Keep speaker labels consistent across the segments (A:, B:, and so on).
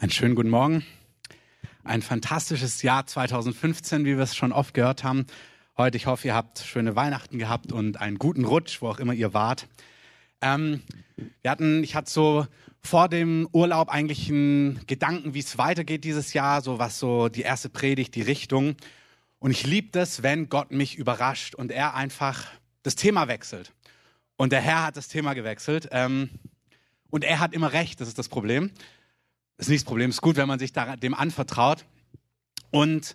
A: Einen schönen guten Morgen. Ein fantastisches Jahr 2015, wie wir es schon oft gehört haben. Heute, ich hoffe, ihr habt schöne Weihnachten gehabt und einen guten Rutsch, wo auch immer ihr wart. Ähm, wir hatten, ich hatte so vor dem Urlaub eigentlich einen Gedanken, wie es weitergeht dieses Jahr, so was so die erste Predigt, die Richtung. Und ich liebe das, wenn Gott mich überrascht und er einfach das Thema wechselt. Und der Herr hat das Thema gewechselt. Ähm, und er hat immer recht, das ist das Problem. Ist nicht das Problem, ist gut, wenn man sich dem anvertraut. Und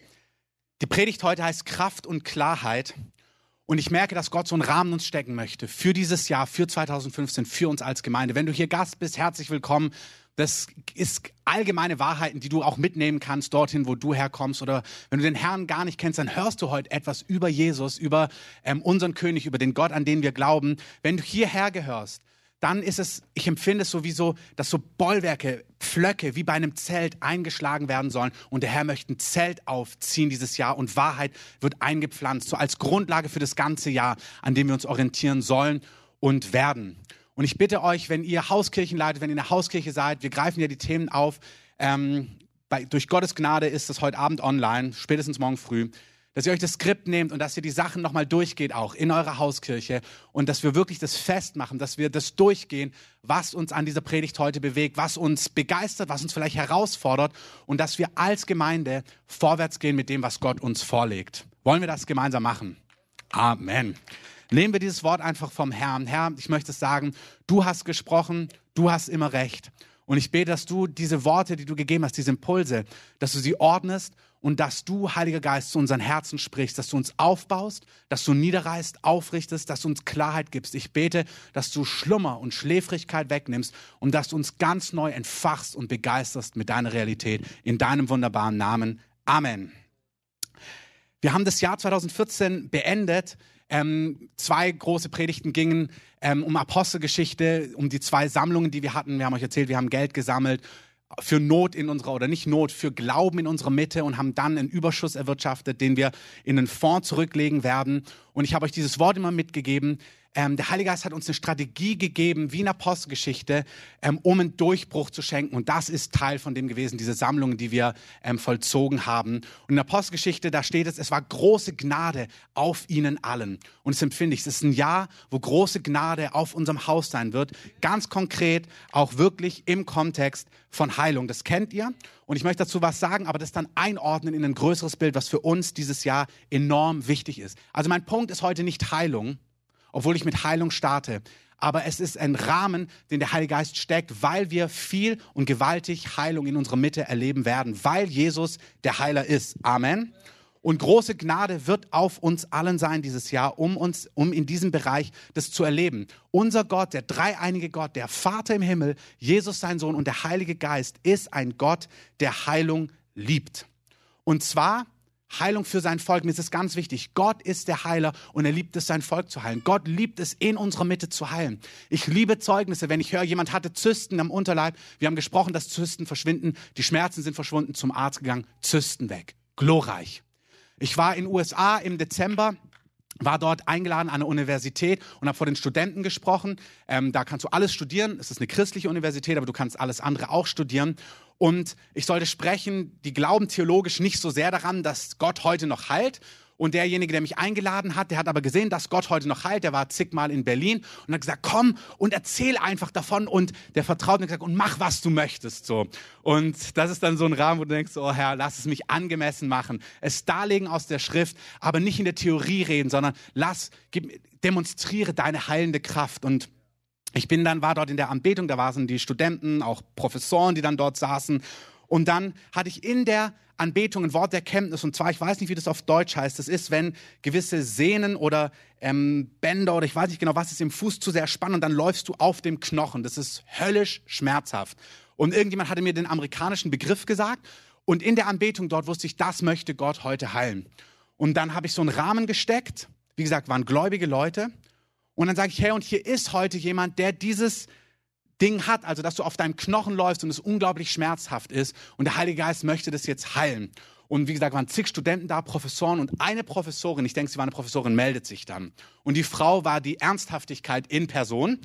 A: die Predigt heute heißt Kraft und Klarheit. Und ich merke, dass Gott so einen Rahmen uns stecken möchte für dieses Jahr, für 2015, für uns als Gemeinde. Wenn du hier Gast bist, herzlich willkommen. Das ist allgemeine Wahrheiten, die du auch mitnehmen kannst dorthin, wo du herkommst. Oder wenn du den Herrn gar nicht kennst, dann hörst du heute etwas über Jesus, über ähm, unseren König, über den Gott, an den wir glauben. Wenn du hierher gehörst, dann ist es, ich empfinde es sowieso, dass so Bollwerke, Pflöcke wie bei einem Zelt eingeschlagen werden sollen. Und der Herr möchte ein Zelt aufziehen dieses Jahr und Wahrheit wird eingepflanzt, so als Grundlage für das ganze Jahr, an dem wir uns orientieren sollen und werden. Und ich bitte euch, wenn ihr Hauskirchen leitet, wenn ihr in der Hauskirche seid, wir greifen ja die Themen auf. Ähm, bei, durch Gottes Gnade ist das heute Abend online, spätestens morgen früh dass ihr euch das Skript nehmt und dass ihr die Sachen nochmal durchgeht, auch in eurer Hauskirche und dass wir wirklich das festmachen, dass wir das durchgehen, was uns an dieser Predigt heute bewegt, was uns begeistert, was uns vielleicht herausfordert und dass wir als Gemeinde vorwärts gehen mit dem, was Gott uns vorlegt. Wollen wir das gemeinsam machen? Amen. Nehmen wir dieses Wort einfach vom Herrn. Herr, ich möchte sagen, du hast gesprochen, du hast immer recht. Und ich bete, dass du diese Worte, die du gegeben hast, diese Impulse, dass du sie ordnest und dass du, Heiliger Geist, zu unseren Herzen sprichst, dass du uns aufbaust, dass du niederreißt, aufrichtest, dass du uns Klarheit gibst. Ich bete, dass du Schlummer und Schläfrigkeit wegnimmst und dass du uns ganz neu entfachst und begeisterst mit deiner Realität. In deinem wunderbaren Namen. Amen. Wir haben das Jahr 2014 beendet. Ähm, zwei große Predigten gingen ähm, um Apostelgeschichte, um die zwei Sammlungen, die wir hatten. Wir haben euch erzählt, wir haben Geld gesammelt für Not in unserer, oder nicht Not, für Glauben in unserer Mitte und haben dann einen Überschuss erwirtschaftet, den wir in einen Fonds zurücklegen werden. Und ich habe euch dieses Wort immer mitgegeben, ähm, der Heilige Geist hat uns eine Strategie gegeben, wie in Apostelgeschichte, ähm, um einen Durchbruch zu schenken. Und das ist Teil von dem gewesen, diese Sammlungen, die wir ähm, vollzogen haben. Und in Apostelgeschichte, da steht es, es war große Gnade auf ihnen allen. Und das empfinde ich, es ist ein Jahr, wo große Gnade auf unserem Haus sein wird. Ganz konkret, auch wirklich im Kontext von Heilung. Das kennt ihr. Und ich möchte dazu was sagen, aber das dann einordnen in ein größeres Bild, was für uns dieses Jahr enorm wichtig ist. Also mein Punkt ist heute nicht Heilung, obwohl ich mit Heilung starte. Aber es ist ein Rahmen, den der Heilige Geist steckt, weil wir viel und gewaltig Heilung in unserer Mitte erleben werden, weil Jesus der Heiler ist. Amen. Und große Gnade wird auf uns allen sein dieses Jahr, um uns, um in diesem Bereich das zu erleben. Unser Gott, der dreieinige Gott, der Vater im Himmel, Jesus sein Sohn und der Heilige Geist ist ein Gott, der Heilung liebt. Und zwar Heilung für sein Volk. Mir ist es ganz wichtig. Gott ist der Heiler und er liebt es, sein Volk zu heilen. Gott liebt es, in unserer Mitte zu heilen. Ich liebe Zeugnisse, wenn ich höre, jemand hatte Zysten am Unterleib. Wir haben gesprochen, dass Zysten verschwinden. Die Schmerzen sind verschwunden, zum Arzt gegangen. Zysten weg. Glorreich. Ich war in USA im Dezember war dort eingeladen an eine Universität und habe vor den Studenten gesprochen. Ähm, da kannst du alles studieren. Es ist eine christliche Universität, aber du kannst alles andere auch studieren. Und ich sollte sprechen, die glauben theologisch nicht so sehr daran, dass Gott heute noch heilt. Und derjenige, der mich eingeladen hat, der hat aber gesehen, dass Gott heute noch heilt. Der war zigmal in Berlin und hat gesagt, komm und erzähl einfach davon. Und der vertraut mir gesagt, und mach, was du möchtest. So. Und das ist dann so ein Rahmen, wo du denkst, oh Herr, lass es mich angemessen machen. Es darlegen aus der Schrift, aber nicht in der Theorie reden, sondern lass, gib, demonstriere deine heilende Kraft. Und ich bin dann, war dort in der Anbetung, da waren die Studenten, auch Professoren, die dann dort saßen. Und dann hatte ich in der Anbetung ein Wort der Kenntnis. Und zwar, ich weiß nicht, wie das auf Deutsch heißt. Das ist, wenn gewisse Sehnen oder ähm, Bänder oder ich weiß nicht genau, was ist im Fuß zu sehr spannen und dann läufst du auf dem Knochen. Das ist höllisch schmerzhaft. Und irgendjemand hatte mir den amerikanischen Begriff gesagt. Und in der Anbetung dort wusste ich, das möchte Gott heute heilen. Und dann habe ich so einen Rahmen gesteckt. Wie gesagt, waren gläubige Leute. Und dann sage ich, hey, und hier ist heute jemand, der dieses Ding hat, also dass du auf deinem Knochen läufst und es unglaublich schmerzhaft ist. Und der Heilige Geist möchte das jetzt heilen. Und wie gesagt, waren zig Studenten da, Professoren und eine Professorin, ich denke, sie war eine Professorin, meldet sich dann. Und die Frau war die Ernsthaftigkeit in Person.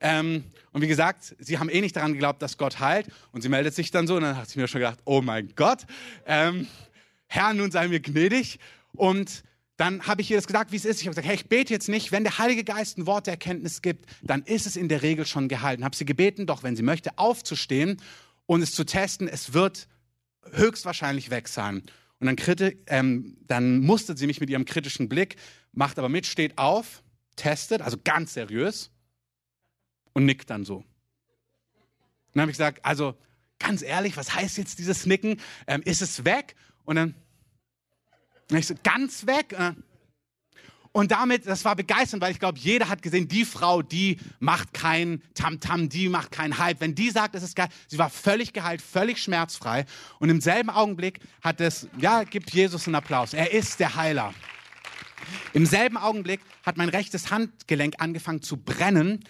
A: Ähm, und wie gesagt, sie haben eh nicht daran geglaubt, dass Gott heilt. Und sie meldet sich dann so. Und dann hat sie mir schon gedacht, oh mein Gott, ähm, Herr, nun sei mir gnädig. Und dann habe ich ihr das gesagt, wie es ist. Ich habe gesagt, hey, ich bete jetzt nicht. Wenn der Heilige Geist ein Wort der Erkenntnis gibt, dann ist es in der Regel schon gehalten. Habe sie gebeten, doch wenn sie möchte, aufzustehen und es zu testen. Es wird höchstwahrscheinlich weg sein. Und dann, ähm, dann mustert sie mich mit ihrem kritischen Blick, macht aber mit, steht auf, testet, also ganz seriös und nickt dann so. Und dann habe ich gesagt, also ganz ehrlich, was heißt jetzt dieses Nicken? Ähm, ist es weg? Und dann und ich so, ganz weg. Äh. Und damit, das war begeisternd, weil ich glaube, jeder hat gesehen, die Frau, die macht kein Tamtam, -Tam, die macht keinen Hype. Wenn die sagt, es ist geil, sie war völlig geheilt, völlig schmerzfrei. Und im selben Augenblick hat es, ja, gibt Jesus einen Applaus. Er ist der Heiler. Im selben Augenblick hat mein rechtes Handgelenk angefangen zu brennen.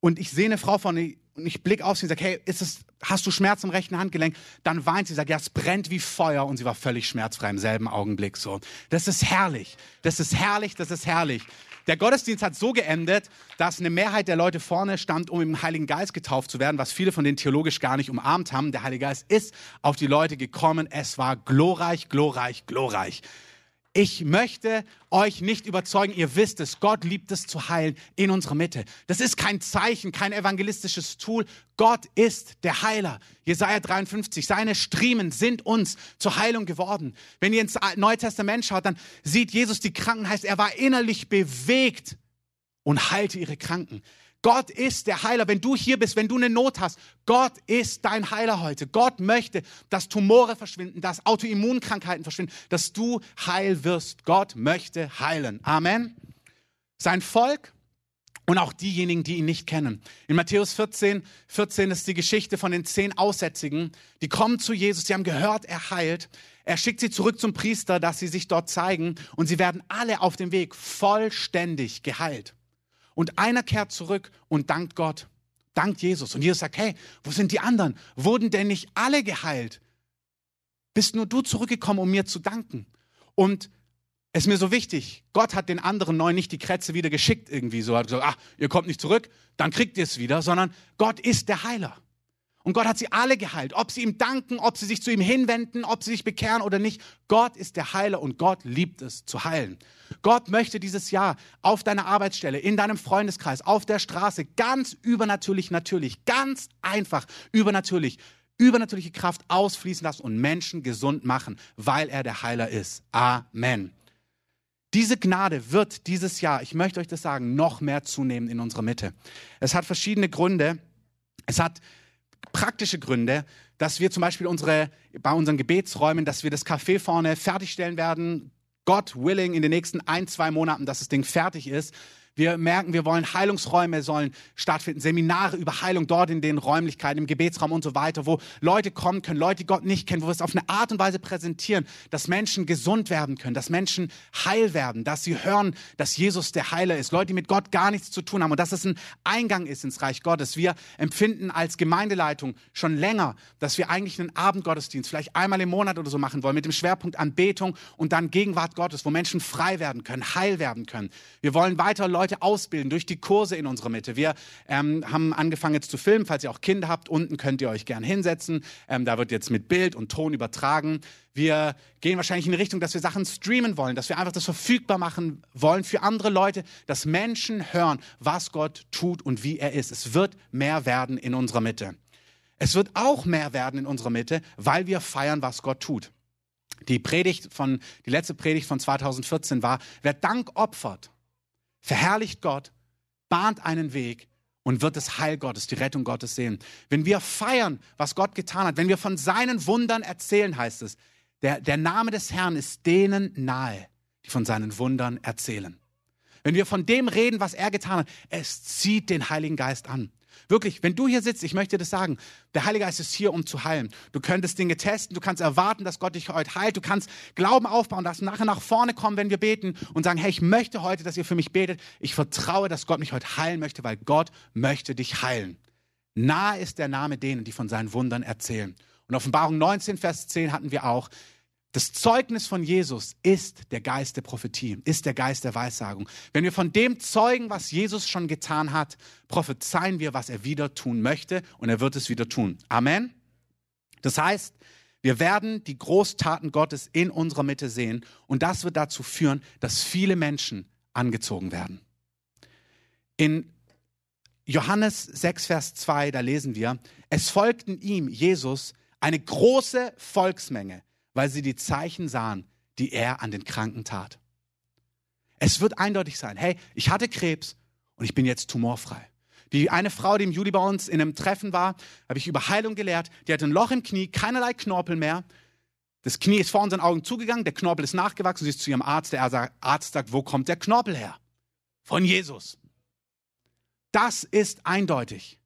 A: Und ich sehe eine Frau von, und ich blicke auf sie und sage, hey, ist es, hast du Schmerz im rechten Handgelenk? Dann weint sie, sagt, ja, es brennt wie Feuer und sie war völlig schmerzfrei im selben Augenblick so. Das ist herrlich, das ist herrlich, das ist herrlich. Der Gottesdienst hat so geendet, dass eine Mehrheit der Leute vorne stand, um im Heiligen Geist getauft zu werden, was viele von denen theologisch gar nicht umarmt haben. Der Heilige Geist ist auf die Leute gekommen. Es war glorreich, glorreich, glorreich. Ich möchte euch nicht überzeugen, ihr wisst es, Gott liebt es zu heilen in unserer Mitte. Das ist kein Zeichen, kein evangelistisches Tool. Gott ist der Heiler. Jesaja 53, seine Striemen sind uns zur Heilung geworden. Wenn ihr ins Neue Testament schaut, dann sieht Jesus die Kranken, heißt, er war innerlich bewegt und heilte ihre Kranken. Gott ist der Heiler. Wenn du hier bist, wenn du eine Not hast, Gott ist dein Heiler heute. Gott möchte, dass Tumore verschwinden, dass Autoimmunkrankheiten verschwinden, dass du heil wirst. Gott möchte heilen. Amen. Sein Volk und auch diejenigen, die ihn nicht kennen. In Matthäus 14, 14 ist die Geschichte von den zehn Aussätzigen, die kommen zu Jesus, die haben gehört, er heilt. Er schickt sie zurück zum Priester, dass sie sich dort zeigen und sie werden alle auf dem Weg vollständig geheilt. Und einer kehrt zurück und dankt Gott, dankt Jesus. Und Jesus sagt, hey, wo sind die anderen? Wurden denn nicht alle geheilt? Bist nur du zurückgekommen, um mir zu danken? Und es ist mir so wichtig, Gott hat den anderen neun nicht die Krätze wieder geschickt irgendwie so. Hat gesagt, ach, ihr kommt nicht zurück, dann kriegt ihr es wieder, sondern Gott ist der Heiler. Und Gott hat sie alle geheilt. Ob sie ihm danken, ob sie sich zu ihm hinwenden, ob sie sich bekehren oder nicht. Gott ist der Heiler und Gott liebt es zu heilen. Gott möchte dieses Jahr auf deiner Arbeitsstelle, in deinem Freundeskreis, auf der Straße ganz übernatürlich, natürlich, ganz einfach übernatürlich, übernatürliche Kraft ausfließen lassen und Menschen gesund machen, weil er der Heiler ist. Amen. Diese Gnade wird dieses Jahr, ich möchte euch das sagen, noch mehr zunehmen in unserer Mitte. Es hat verschiedene Gründe. Es hat praktische Gründe, dass wir zum Beispiel unsere, bei unseren Gebetsräumen, dass wir das Café vorne fertigstellen werden. Gott willing in den nächsten ein, zwei Monaten, dass das Ding fertig ist. Wir merken, wir wollen Heilungsräume sollen stattfinden, Seminare über Heilung dort in den Räumlichkeiten, im Gebetsraum und so weiter, wo Leute kommen können, Leute, die Gott nicht kennen, wo wir es auf eine Art und Weise präsentieren, dass Menschen gesund werden können, dass Menschen heil werden, dass sie hören, dass Jesus der Heiler ist. Leute, die mit Gott gar nichts zu tun haben und dass es ein Eingang ist ins Reich Gottes. Wir empfinden als Gemeindeleitung schon länger, dass wir eigentlich einen Abendgottesdienst vielleicht einmal im Monat oder so machen wollen, mit dem Schwerpunkt Anbetung und dann Gegenwart Gottes, wo Menschen frei werden können, heil werden können. Wir wollen weiter Leute Leute ausbilden durch die Kurse in unserer Mitte. Wir ähm, haben angefangen jetzt zu filmen. Falls ihr auch Kinder habt, unten könnt ihr euch gern hinsetzen. Ähm, da wird jetzt mit Bild und Ton übertragen. Wir gehen wahrscheinlich in die Richtung, dass wir Sachen streamen wollen, dass wir einfach das verfügbar machen wollen für andere Leute, dass Menschen hören, was Gott tut und wie er ist. Es wird mehr werden in unserer Mitte. Es wird auch mehr werden in unserer Mitte, weil wir feiern, was Gott tut. Die Predigt von, die letzte Predigt von 2014 war, wer Dank opfert, verherrlicht Gott, bahnt einen Weg und wird das Heil Gottes, die Rettung Gottes sehen. Wenn wir feiern, was Gott getan hat, wenn wir von seinen Wundern erzählen, heißt es, der, der Name des Herrn ist denen nahe, die von seinen Wundern erzählen. Wenn wir von dem reden, was er getan hat, es zieht den Heiligen Geist an. Wirklich, wenn du hier sitzt, ich möchte das sagen, der Heilige Geist ist hier, um zu heilen. Du könntest Dinge testen, du kannst erwarten, dass Gott dich heute heilt, du kannst Glauben aufbauen, dass nachher nach vorne kommen, wenn wir beten und sagen, hey, ich möchte heute, dass ihr für mich betet. Ich vertraue, dass Gott mich heute heilen möchte, weil Gott möchte dich heilen. Nahe ist der Name denen, die von seinen Wundern erzählen. Und Offenbarung 19, Vers 10 hatten wir auch. Das Zeugnis von Jesus ist der Geist der Prophetie, ist der Geist der Weissagung. Wenn wir von dem zeugen, was Jesus schon getan hat, prophezeien wir, was er wieder tun möchte und er wird es wieder tun. Amen. Das heißt, wir werden die Großtaten Gottes in unserer Mitte sehen und das wird dazu führen, dass viele Menschen angezogen werden. In Johannes 6, Vers 2, da lesen wir, es folgten ihm, Jesus, eine große Volksmenge weil sie die Zeichen sahen, die er an den Kranken tat. Es wird eindeutig sein, hey, ich hatte Krebs und ich bin jetzt tumorfrei. Die eine Frau, die im Juli bei uns in einem Treffen war, habe ich über Heilung gelehrt. Die hatte ein Loch im Knie, keinerlei Knorpel mehr. Das Knie ist vor unseren Augen zugegangen, der Knorpel ist nachgewachsen. Sie ist zu ihrem Arzt. Der Arzt sagt, wo kommt der Knorpel her? Von Jesus. Das ist eindeutig.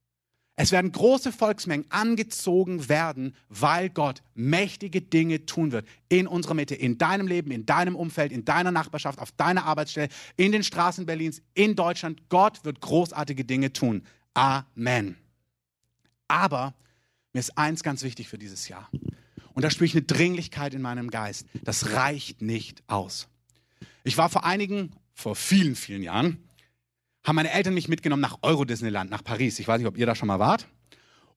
A: Es werden große Volksmengen angezogen werden, weil Gott mächtige Dinge tun wird in unserer Mitte, in deinem Leben, in deinem Umfeld, in deiner Nachbarschaft, auf deiner Arbeitsstelle, in den Straßen Berlins, in Deutschland. Gott wird großartige Dinge tun. Amen. Aber mir ist eins ganz wichtig für dieses Jahr. Und da spüre ich eine Dringlichkeit in meinem Geist. Das reicht nicht aus. Ich war vor einigen, vor vielen, vielen Jahren, haben meine Eltern mich mitgenommen nach Euro Disneyland, nach Paris. Ich weiß nicht, ob ihr da schon mal wart.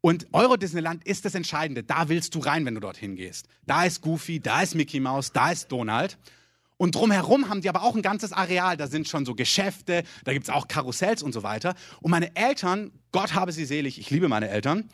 A: Und Euro Disneyland ist das Entscheidende. Da willst du rein, wenn du dorthin gehst. Da ist Goofy, da ist Mickey Mouse, da ist Donald. Und drumherum haben die aber auch ein ganzes Areal. Da sind schon so Geschäfte, da gibt es auch Karussells und so weiter. Und meine Eltern, Gott habe sie selig, ich liebe meine Eltern,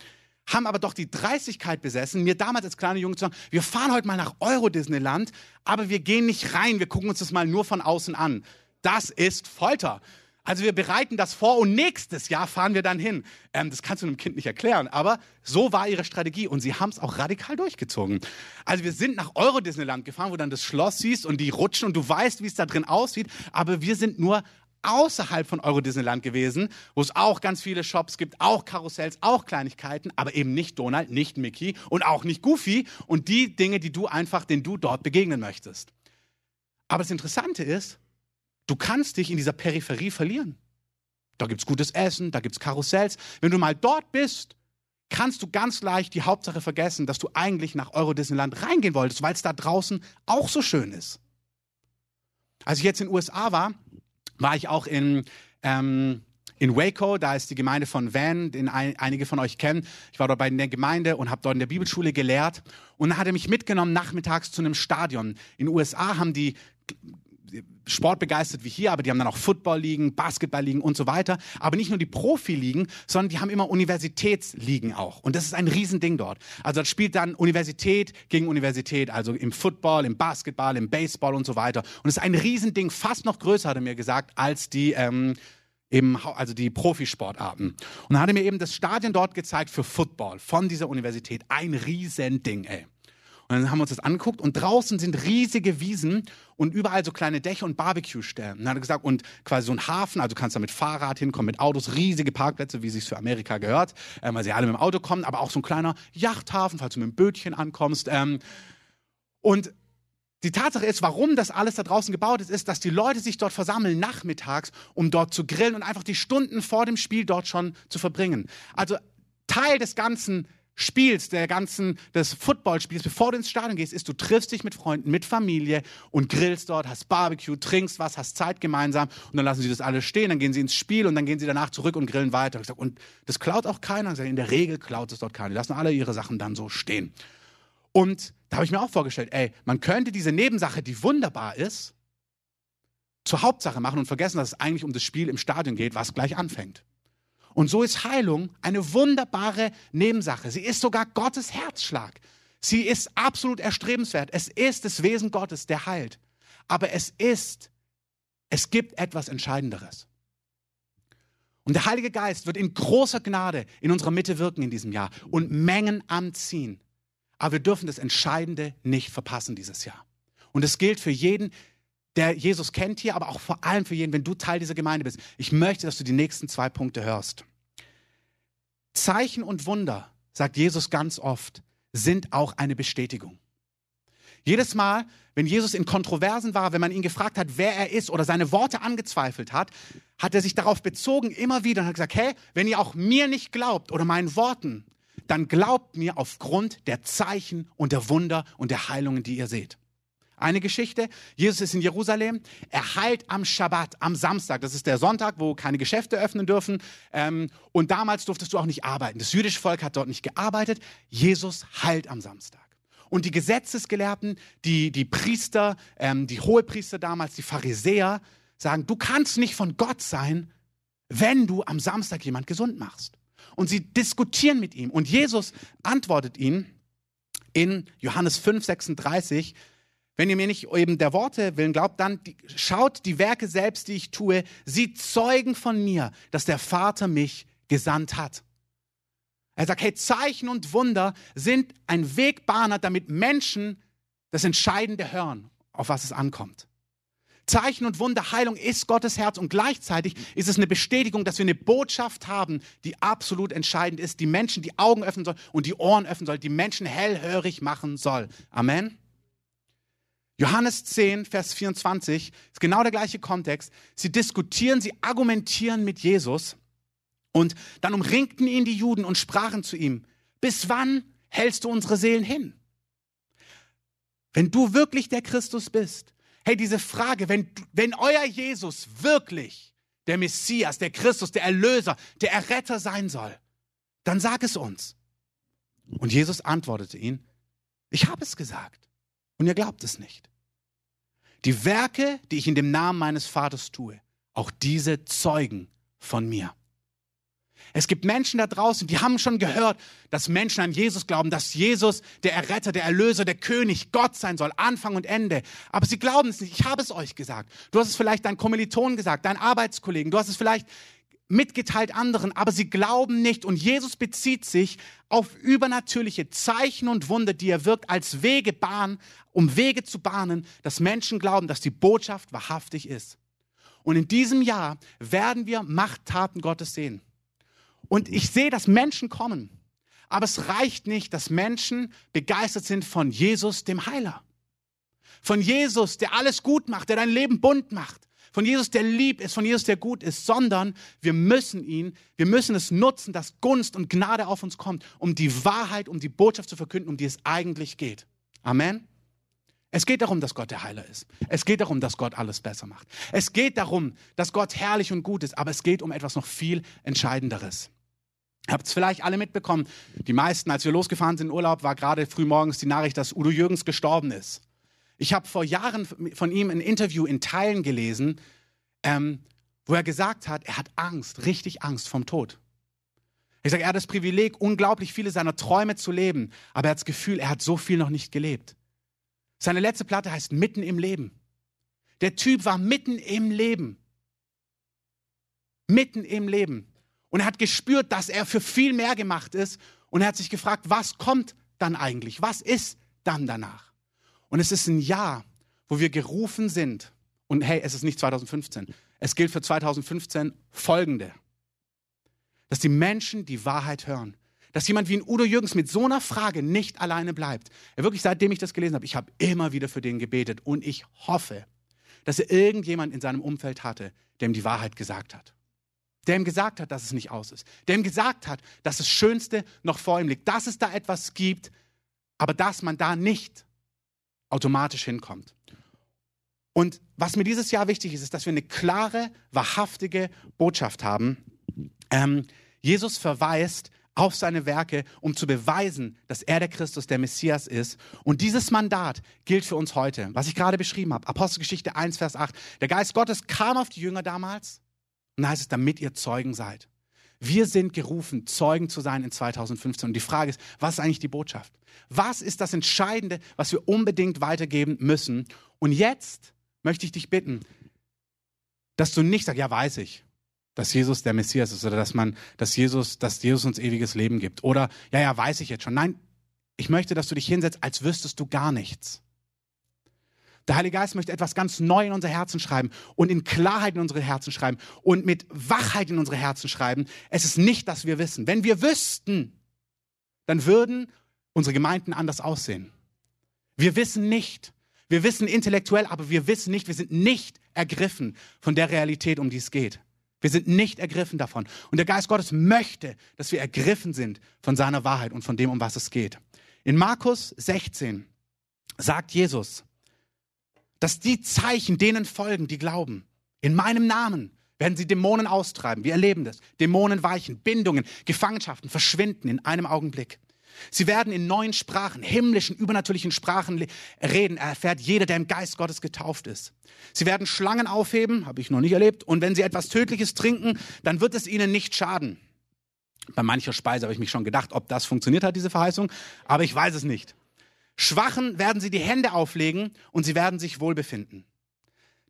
A: haben aber doch die Dreistigkeit besessen, mir damals als kleiner Junge zu sagen, wir fahren heute mal nach Euro Disneyland, aber wir gehen nicht rein, wir gucken uns das mal nur von außen an. Das ist Folter. Also wir bereiten das vor und nächstes Jahr fahren wir dann hin. Ähm, das kannst du einem Kind nicht erklären, aber so war ihre Strategie und sie haben es auch radikal durchgezogen. Also wir sind nach Euro Disneyland gefahren, wo dann das Schloss siehst und die rutschen und du weißt, wie es da drin aussieht, aber wir sind nur außerhalb von Euro Disneyland gewesen, wo es auch ganz viele Shops gibt, auch Karussells, auch Kleinigkeiten, aber eben nicht Donald, nicht Mickey und auch nicht Goofy und die Dinge, die du einfach, denen du dort begegnen möchtest. Aber das Interessante ist, Du kannst dich in dieser Peripherie verlieren. Da gibt es gutes Essen, da gibt es Karussells. Wenn du mal dort bist, kannst du ganz leicht die Hauptsache vergessen, dass du eigentlich nach Euro Disneyland reingehen wolltest, weil es da draußen auch so schön ist. Als ich jetzt in den USA war, war ich auch in, ähm, in Waco, da ist die Gemeinde von Van, den ein, einige von euch kennen. Ich war dort bei der Gemeinde und habe dort in der Bibelschule gelehrt. Und dann hat er mich mitgenommen nachmittags zu einem Stadion. In den USA haben die sportbegeistert wie hier, aber die haben dann auch Football-Ligen, Basketball-Ligen und so weiter. Aber nicht nur die Profi-Ligen, sondern die haben immer Universitätsligen auch. Und das ist ein Riesending dort. Also das spielt dann Universität gegen Universität, also im Football, im Basketball, im Baseball und so weiter. Und es ist ein Riesending, fast noch größer, hat er mir gesagt, als die, ähm, eben, also die Profisportarten. Und dann hat er mir eben das Stadion dort gezeigt für Football von dieser Universität. Ein Riesending, ey. Und dann haben wir uns das angeguckt und draußen sind riesige Wiesen und überall so kleine Dächer und Barbecue-Stellen. Dann hat er gesagt, und quasi so ein Hafen, also du kannst da mit Fahrrad hinkommen, mit Autos, riesige Parkplätze, wie es sich für Amerika gehört, ähm, weil sie alle mit dem Auto kommen, aber auch so ein kleiner Yachthafen, falls du mit dem Bötchen ankommst. Ähm, und die Tatsache ist, warum das alles da draußen gebaut ist, ist, dass die Leute sich dort versammeln nachmittags, um dort zu grillen und einfach die Stunden vor dem Spiel dort schon zu verbringen. Also Teil des Ganzen Spiels, der ganzen, des Footballspiels, bevor du ins Stadion gehst, ist, du triffst dich mit Freunden, mit Familie und grillst dort, hast Barbecue, trinkst was, hast Zeit gemeinsam und dann lassen sie das alles stehen, dann gehen sie ins Spiel und dann gehen sie danach zurück und grillen weiter. Und das klaut auch keiner. In der Regel klaut es dort keiner. Die lassen alle ihre Sachen dann so stehen. Und da habe ich mir auch vorgestellt, ey, man könnte diese Nebensache, die wunderbar ist, zur Hauptsache machen und vergessen, dass es eigentlich um das Spiel im Stadion geht, was gleich anfängt. Und so ist Heilung eine wunderbare Nebensache. Sie ist sogar Gottes Herzschlag. Sie ist absolut erstrebenswert. Es ist das Wesen Gottes, der heilt. Aber es ist, es gibt etwas Entscheidenderes. Und der Heilige Geist wird in großer Gnade in unserer Mitte wirken in diesem Jahr und Mengen anziehen. Aber wir dürfen das Entscheidende nicht verpassen dieses Jahr. Und es gilt für jeden, der Jesus kennt hier, aber auch vor allem für jeden, wenn du Teil dieser Gemeinde bist. Ich möchte, dass du die nächsten zwei Punkte hörst. Zeichen und Wunder, sagt Jesus ganz oft, sind auch eine Bestätigung. Jedes Mal, wenn Jesus in Kontroversen war, wenn man ihn gefragt hat, wer er ist oder seine Worte angezweifelt hat, hat er sich darauf bezogen immer wieder und hat gesagt, hey, wenn ihr auch mir nicht glaubt oder meinen Worten, dann glaubt mir aufgrund der Zeichen und der Wunder und der Heilungen, die ihr seht. Eine Geschichte, Jesus ist in Jerusalem, er heilt am Schabbat, am Samstag. Das ist der Sonntag, wo keine Geschäfte öffnen dürfen. Ähm, und damals durftest du auch nicht arbeiten. Das jüdische Volk hat dort nicht gearbeitet. Jesus heilt am Samstag. Und die Gesetzesgelehrten, die, die Priester, ähm, die Hohepriester damals, die Pharisäer, sagen, du kannst nicht von Gott sein, wenn du am Samstag jemand gesund machst. Und sie diskutieren mit ihm. Und Jesus antwortet ihnen in Johannes 5, 36, wenn ihr mir nicht eben der Worte willen glaubt, dann schaut die Werke selbst, die ich tue, sie zeugen von mir, dass der Vater mich gesandt hat. Er sagt, hey, Zeichen und Wunder sind ein Wegbahner, damit Menschen das Entscheidende hören, auf was es ankommt. Zeichen und Wunder, Heilung ist Gottes Herz und gleichzeitig ist es eine Bestätigung, dass wir eine Botschaft haben, die absolut entscheidend ist, die Menschen die Augen öffnen soll und die Ohren öffnen soll, die Menschen hellhörig machen soll. Amen. Johannes 10, Vers 24 ist genau der gleiche Kontext. Sie diskutieren, sie argumentieren mit Jesus und dann umringten ihn die Juden und sprachen zu ihm, bis wann hältst du unsere Seelen hin? Wenn du wirklich der Christus bist, hey, diese Frage, wenn, wenn euer Jesus wirklich der Messias, der Christus, der Erlöser, der Erretter sein soll, dann sag es uns. Und Jesus antwortete ihn, ich habe es gesagt und ihr glaubt es nicht. Die Werke, die ich in dem Namen meines Vaters tue, auch diese zeugen von mir. Es gibt Menschen da draußen, die haben schon gehört, dass Menschen an Jesus glauben, dass Jesus der Erretter, der Erlöser, der König, Gott sein soll, Anfang und Ende. Aber sie glauben es nicht. Ich habe es euch gesagt. Du hast es vielleicht deinen Kommilitonen gesagt, deinen Arbeitskollegen. Du hast es vielleicht mitgeteilt anderen, aber sie glauben nicht. Und Jesus bezieht sich auf übernatürliche Zeichen und Wunder, die er wirkt als Wege bahnen, um Wege zu bahnen, dass Menschen glauben, dass die Botschaft wahrhaftig ist. Und in diesem Jahr werden wir Machttaten Gottes sehen. Und ich sehe, dass Menschen kommen. Aber es reicht nicht, dass Menschen begeistert sind von Jesus, dem Heiler. Von Jesus, der alles gut macht, der dein Leben bunt macht. Von Jesus, der lieb ist, von Jesus, der gut ist, sondern wir müssen ihn, wir müssen es nutzen, dass Gunst und Gnade auf uns kommt, um die Wahrheit, um die Botschaft zu verkünden, um die es eigentlich geht. Amen. Es geht darum, dass Gott der Heiler ist. Es geht darum, dass Gott alles besser macht. Es geht darum, dass Gott herrlich und gut ist, aber es geht um etwas noch viel Entscheidenderes. Ihr habt es vielleicht alle mitbekommen. Die meisten, als wir losgefahren sind in Urlaub, war gerade früh morgens die Nachricht, dass Udo Jürgens gestorben ist. Ich habe vor Jahren von ihm ein Interview in Teilen gelesen, ähm, wo er gesagt hat, er hat Angst, richtig Angst vom Tod. Ich sage, er hat das Privileg, unglaublich viele seiner Träume zu leben, aber er hat das Gefühl, er hat so viel noch nicht gelebt. Seine letzte Platte heißt Mitten im Leben. Der Typ war mitten im Leben. Mitten im Leben. Und er hat gespürt, dass er für viel mehr gemacht ist. Und er hat sich gefragt, was kommt dann eigentlich? Was ist dann danach? Und es ist ein Jahr, wo wir gerufen sind. Und hey, es ist nicht 2015. Es gilt für 2015 folgende. Dass die Menschen die Wahrheit hören. Dass jemand wie ein Udo Jürgens mit so einer Frage nicht alleine bleibt. Er wirklich, seitdem ich das gelesen habe, ich habe immer wieder für den gebetet. Und ich hoffe, dass er irgendjemand in seinem Umfeld hatte, der ihm die Wahrheit gesagt hat der ihm gesagt hat, dass es nicht aus ist, der ihm gesagt hat, dass das Schönste noch vor ihm liegt, dass es da etwas gibt, aber dass man da nicht automatisch hinkommt. Und was mir dieses Jahr wichtig ist, ist, dass wir eine klare, wahrhaftige Botschaft haben. Ähm, Jesus verweist auf seine Werke, um zu beweisen, dass er der Christus, der Messias ist. Und dieses Mandat gilt für uns heute, was ich gerade beschrieben habe. Apostelgeschichte 1, Vers 8. Der Geist Gottes kam auf die Jünger damals und da heißt es, damit ihr Zeugen seid. Wir sind gerufen, Zeugen zu sein in 2015. Und die Frage ist, was ist eigentlich die Botschaft? Was ist das Entscheidende, was wir unbedingt weitergeben müssen? Und jetzt möchte ich dich bitten, dass du nicht sagst, ja, weiß ich, dass Jesus der Messias ist oder dass man, dass Jesus, dass Jesus uns ewiges Leben gibt. Oder, ja, ja, weiß ich jetzt schon. Nein, ich möchte, dass du dich hinsetzt, als wüsstest du gar nichts. Der Heilige Geist möchte etwas ganz neu in unser Herzen schreiben und in Klarheit in unsere Herzen schreiben und mit Wachheit in unsere Herzen schreiben. Es ist nicht, dass wir wissen. Wenn wir wüssten, dann würden unsere Gemeinden anders aussehen. Wir wissen nicht. Wir wissen intellektuell, aber wir wissen nicht, wir sind nicht ergriffen von der Realität, um die es geht. Wir sind nicht ergriffen davon. Und der Geist Gottes möchte, dass wir ergriffen sind von seiner Wahrheit und von dem, um was es geht. In Markus 16 sagt Jesus, dass die Zeichen denen folgen, die glauben. In meinem Namen werden sie Dämonen austreiben. Wir erleben das. Dämonen weichen, Bindungen, Gefangenschaften verschwinden in einem Augenblick. Sie werden in neuen Sprachen, himmlischen, übernatürlichen Sprachen reden, erfährt jeder, der im Geist Gottes getauft ist. Sie werden Schlangen aufheben, habe ich noch nicht erlebt, und wenn sie etwas Tödliches trinken, dann wird es ihnen nicht schaden. Bei mancher Speise habe ich mich schon gedacht, ob das funktioniert hat, diese Verheißung, aber ich weiß es nicht. Schwachen werden sie die Hände auflegen und sie werden sich wohlbefinden.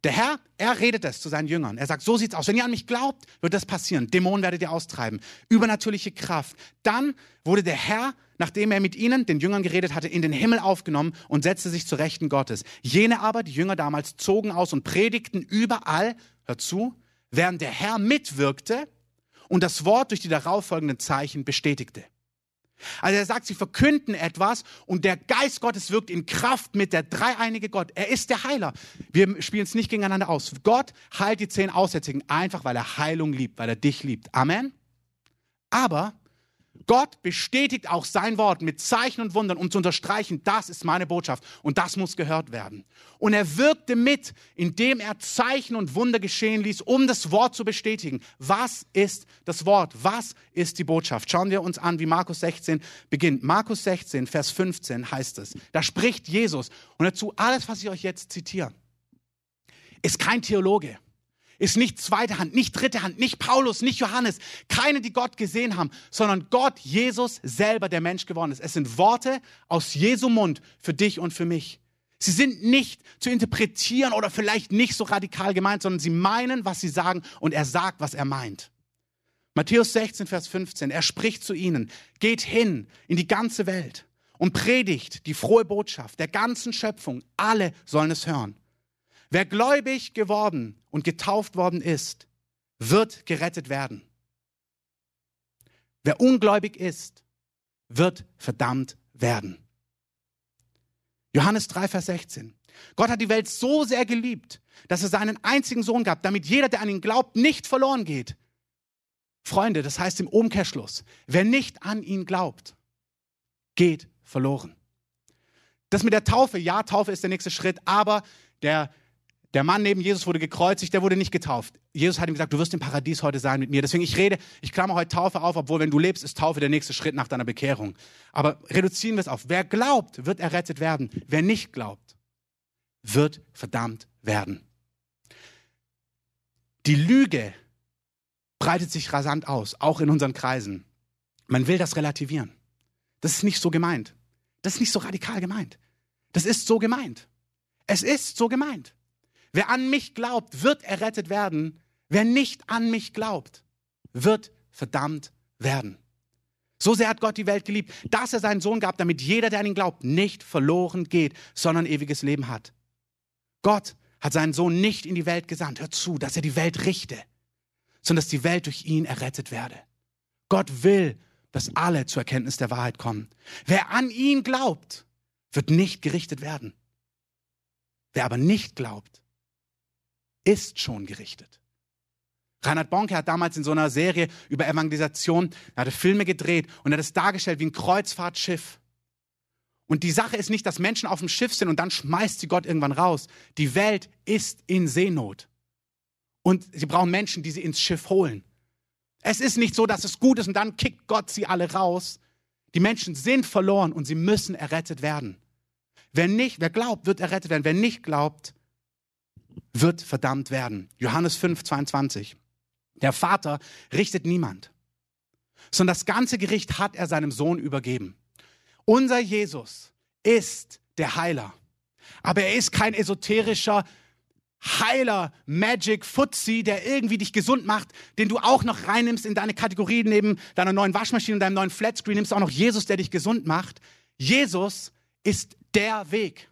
A: Der Herr, er redet es zu seinen Jüngern. Er sagt, so sieht's aus. Wenn ihr an mich glaubt, wird das passieren. Dämonen werdet ihr austreiben. Übernatürliche Kraft. Dann wurde der Herr, nachdem er mit ihnen, den Jüngern geredet hatte, in den Himmel aufgenommen und setzte sich zur Rechten Gottes. Jene aber, die Jünger damals, zogen aus und predigten überall, hört zu, während der Herr mitwirkte und das Wort durch die darauffolgenden Zeichen bestätigte. Also er sagt, sie verkünden etwas und der Geist Gottes wirkt in Kraft mit der dreieinige Gott. Er ist der Heiler. Wir spielen es nicht gegeneinander aus. Gott heilt die zehn Aussätzigen einfach, weil er Heilung liebt, weil er dich liebt. Amen. Aber Gott bestätigt auch sein Wort mit Zeichen und Wundern, um zu unterstreichen, das ist meine Botschaft und das muss gehört werden. Und er wirkte mit, indem er Zeichen und Wunder geschehen ließ, um das Wort zu bestätigen. Was ist das Wort? Was ist die Botschaft? Schauen wir uns an, wie Markus 16 beginnt. Markus 16, Vers 15 heißt es. Da spricht Jesus. Und dazu alles, was ich euch jetzt zitiere, ist kein Theologe ist nicht zweite Hand, nicht dritte Hand, nicht Paulus, nicht Johannes, keine, die Gott gesehen haben, sondern Gott, Jesus selber, der Mensch geworden ist. Es sind Worte aus Jesu Mund für dich und für mich. Sie sind nicht zu interpretieren oder vielleicht nicht so radikal gemeint, sondern sie meinen, was sie sagen und er sagt, was er meint. Matthäus 16, Vers 15, er spricht zu ihnen, geht hin in die ganze Welt und predigt die frohe Botschaft der ganzen Schöpfung. Alle sollen es hören. Wer gläubig geworden und getauft worden ist, wird gerettet werden. Wer ungläubig ist, wird verdammt werden. Johannes 3, Vers 16. Gott hat die Welt so sehr geliebt, dass er seinen einzigen Sohn gab, damit jeder, der an ihn glaubt, nicht verloren geht. Freunde, das heißt im Umkehrschluss, wer nicht an ihn glaubt, geht verloren. Das mit der Taufe, ja, Taufe ist der nächste Schritt, aber der der Mann neben Jesus wurde gekreuzigt, der wurde nicht getauft. Jesus hat ihm gesagt, du wirst im Paradies heute sein mit mir. Deswegen, ich rede, ich klammer heute Taufe auf, obwohl, wenn du lebst, ist Taufe der nächste Schritt nach deiner Bekehrung. Aber reduzieren wir es auf. Wer glaubt, wird errettet werden. Wer nicht glaubt, wird verdammt werden. Die Lüge breitet sich rasant aus, auch in unseren Kreisen. Man will das relativieren. Das ist nicht so gemeint. Das ist nicht so radikal gemeint. Das ist so gemeint. Es ist so gemeint. Wer an mich glaubt, wird errettet werden. Wer nicht an mich glaubt, wird verdammt werden. So sehr hat Gott die Welt geliebt, dass er seinen Sohn gab, damit jeder, der an ihn glaubt, nicht verloren geht, sondern ewiges Leben hat. Gott hat seinen Sohn nicht in die Welt gesandt, hör zu, dass er die Welt richte, sondern dass die Welt durch ihn errettet werde. Gott will, dass alle zur Erkenntnis der Wahrheit kommen. Wer an ihn glaubt, wird nicht gerichtet werden. Wer aber nicht glaubt, ist schon gerichtet. Reinhard Bonke hat damals in so einer Serie über Evangelisation, er hatte Filme gedreht und er hat es dargestellt wie ein Kreuzfahrtschiff. Und die Sache ist nicht, dass Menschen auf dem Schiff sind und dann schmeißt sie Gott irgendwann raus. Die Welt ist in Seenot. Und sie brauchen Menschen, die sie ins Schiff holen. Es ist nicht so, dass es gut ist und dann kickt Gott sie alle raus. Die Menschen sind verloren und sie müssen errettet werden. Wer nicht, wer glaubt, wird errettet werden. Wer nicht glaubt, wird verdammt werden. Johannes 5, 22. Der Vater richtet niemand, sondern das ganze Gericht hat er seinem Sohn übergeben. Unser Jesus ist der Heiler, aber er ist kein esoterischer Heiler, Magic, Fuzzi, der irgendwie dich gesund macht, den du auch noch reinnimmst in deine Kategorie neben deiner neuen Waschmaschine und deinem neuen Flatscreen, nimmst auch noch Jesus, der dich gesund macht. Jesus ist der Weg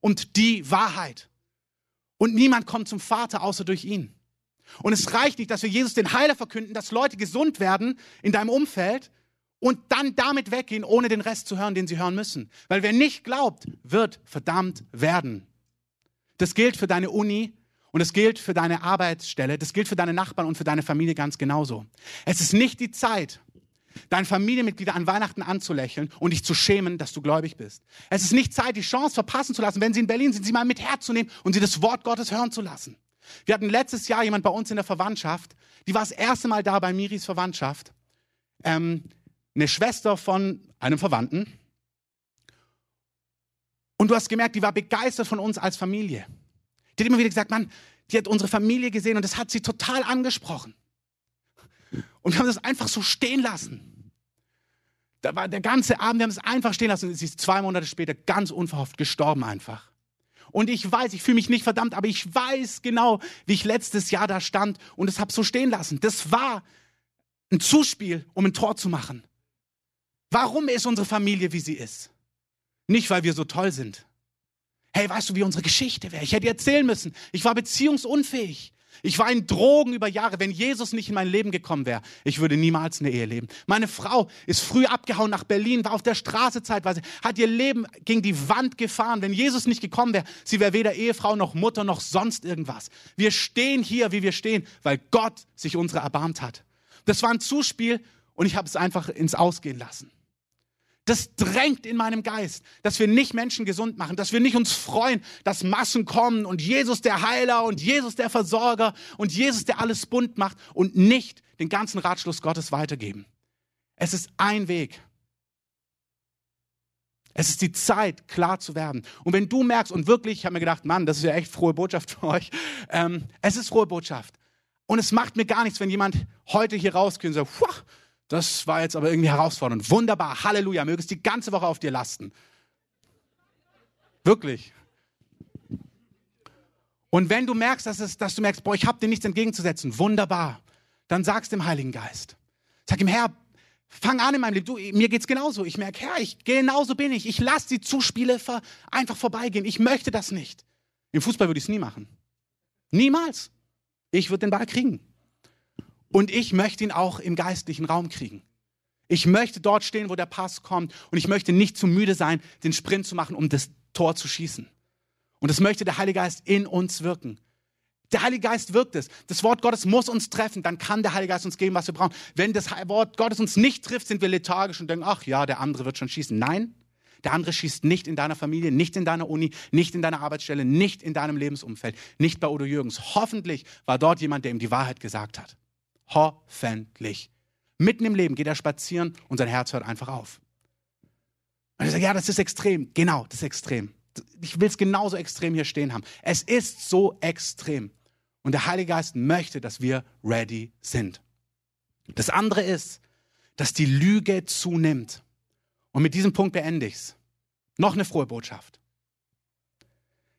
A: und die Wahrheit. Und niemand kommt zum Vater außer durch ihn. Und es reicht nicht, dass wir Jesus den Heiler verkünden, dass Leute gesund werden in deinem Umfeld und dann damit weggehen, ohne den Rest zu hören, den sie hören müssen. Weil wer nicht glaubt, wird verdammt werden. Das gilt für deine Uni und es gilt für deine Arbeitsstelle, das gilt für deine Nachbarn und für deine Familie ganz genauso. Es ist nicht die Zeit, deine Familienmitglieder an Weihnachten anzulächeln und dich zu schämen, dass du gläubig bist. Es ist nicht Zeit, die Chance verpassen zu lassen, wenn sie in Berlin sind, sie mal mit herzunehmen und sie das Wort Gottes hören zu lassen. Wir hatten letztes Jahr jemand bei uns in der Verwandtschaft, die war das erste Mal da bei Miris Verwandtschaft. Ähm, eine Schwester von einem Verwandten. Und du hast gemerkt, die war begeistert von uns als Familie. Die hat immer wieder gesagt, Mann, die hat unsere Familie gesehen und das hat sie total angesprochen. Und wir haben das einfach so stehen lassen. Da war der ganze Abend, wir haben es einfach stehen lassen. Sie ist zwei Monate später ganz unverhofft gestorben einfach. Und ich weiß, ich fühle mich nicht verdammt, aber ich weiß genau, wie ich letztes Jahr da stand und es habe so stehen lassen. Das war ein Zuspiel, um ein Tor zu machen. Warum ist unsere Familie, wie sie ist? Nicht, weil wir so toll sind. Hey, weißt du, wie unsere Geschichte wäre? Ich hätte erzählen müssen. Ich war beziehungsunfähig. Ich war in Drogen über Jahre. Wenn Jesus nicht in mein Leben gekommen wäre, ich würde niemals eine Ehe leben. Meine Frau ist früh abgehauen nach Berlin, war auf der Straße zeitweise, hat ihr Leben gegen die Wand gefahren. Wenn Jesus nicht gekommen wäre, sie wäre weder Ehefrau noch Mutter noch sonst irgendwas. Wir stehen hier, wie wir stehen, weil Gott sich unsere erbarmt hat. Das war ein Zuspiel und ich habe es einfach ins Ausgehen lassen. Das drängt in meinem Geist, dass wir nicht Menschen gesund machen, dass wir nicht uns freuen, dass Massen kommen und Jesus der Heiler und Jesus der Versorger und Jesus der alles bunt macht und nicht den ganzen Ratschluss Gottes weitergeben. Es ist ein Weg. Es ist die Zeit, klar zu werden. Und wenn du merkst, und wirklich, ich habe mir gedacht, Mann, das ist ja echt frohe Botschaft für euch. Ähm, es ist frohe Botschaft. Und es macht mir gar nichts, wenn jemand heute hier rausgeht und sagt, das war jetzt aber irgendwie herausfordernd. Wunderbar, Halleluja, möge es die ganze Woche auf dir lasten. Wirklich. Und wenn du merkst, dass, es, dass du merkst, boah, ich habe dir nichts entgegenzusetzen, wunderbar, dann sagst dem Heiligen Geist. Sag ihm, Herr, fang an in meinem Leben. Du, mir geht's genauso. Ich merke, Herr, ich, genauso bin ich. Ich lasse die Zuspiele einfach vorbeigehen. Ich möchte das nicht. Im Fußball würde ich es nie machen. Niemals. Ich würde den Ball kriegen. Und ich möchte ihn auch im geistlichen Raum kriegen. Ich möchte dort stehen, wo der Pass kommt. Und ich möchte nicht zu müde sein, den Sprint zu machen, um das Tor zu schießen. Und das möchte der Heilige Geist in uns wirken. Der Heilige Geist wirkt es. Das Wort Gottes muss uns treffen, dann kann der Heilige Geist uns geben, was wir brauchen. Wenn das Wort Gottes uns nicht trifft, sind wir lethargisch und denken, ach ja, der andere wird schon schießen. Nein, der andere schießt nicht in deiner Familie, nicht in deiner Uni, nicht in deiner Arbeitsstelle, nicht in deinem Lebensumfeld, nicht bei Udo Jürgens. Hoffentlich war dort jemand, der ihm die Wahrheit gesagt hat. Hoffentlich. Mitten im Leben geht er spazieren und sein Herz hört einfach auf. Und ich sage, ja, das ist extrem. Genau, das ist extrem. Ich will es genauso extrem hier stehen haben. Es ist so extrem. Und der Heilige Geist möchte, dass wir ready sind. Das andere ist, dass die Lüge zunimmt. Und mit diesem Punkt beende ich es. Noch eine frohe Botschaft.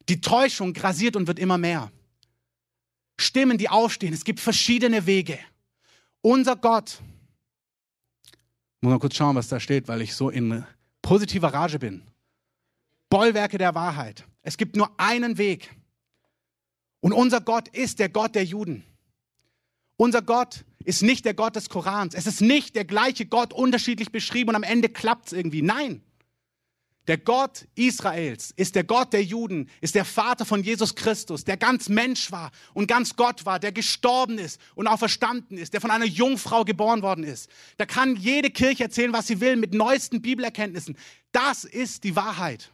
A: Die Täuschung grasiert und wird immer mehr. Stimmen, die aufstehen. Es gibt verschiedene Wege. Unser Gott, muss mal kurz schauen, was da steht, weil ich so in positiver Rage bin. Bollwerke der Wahrheit. Es gibt nur einen Weg. Und unser Gott ist der Gott der Juden. Unser Gott ist nicht der Gott des Korans. Es ist nicht der gleiche Gott unterschiedlich beschrieben und am Ende klappt es irgendwie. Nein. Der Gott Israels ist der Gott der Juden, ist der Vater von Jesus Christus, der ganz Mensch war und ganz Gott war, der gestorben ist und auch verstanden ist, der von einer Jungfrau geboren worden ist. Da kann jede Kirche erzählen, was sie will, mit neuesten Bibelerkenntnissen. Das ist die Wahrheit.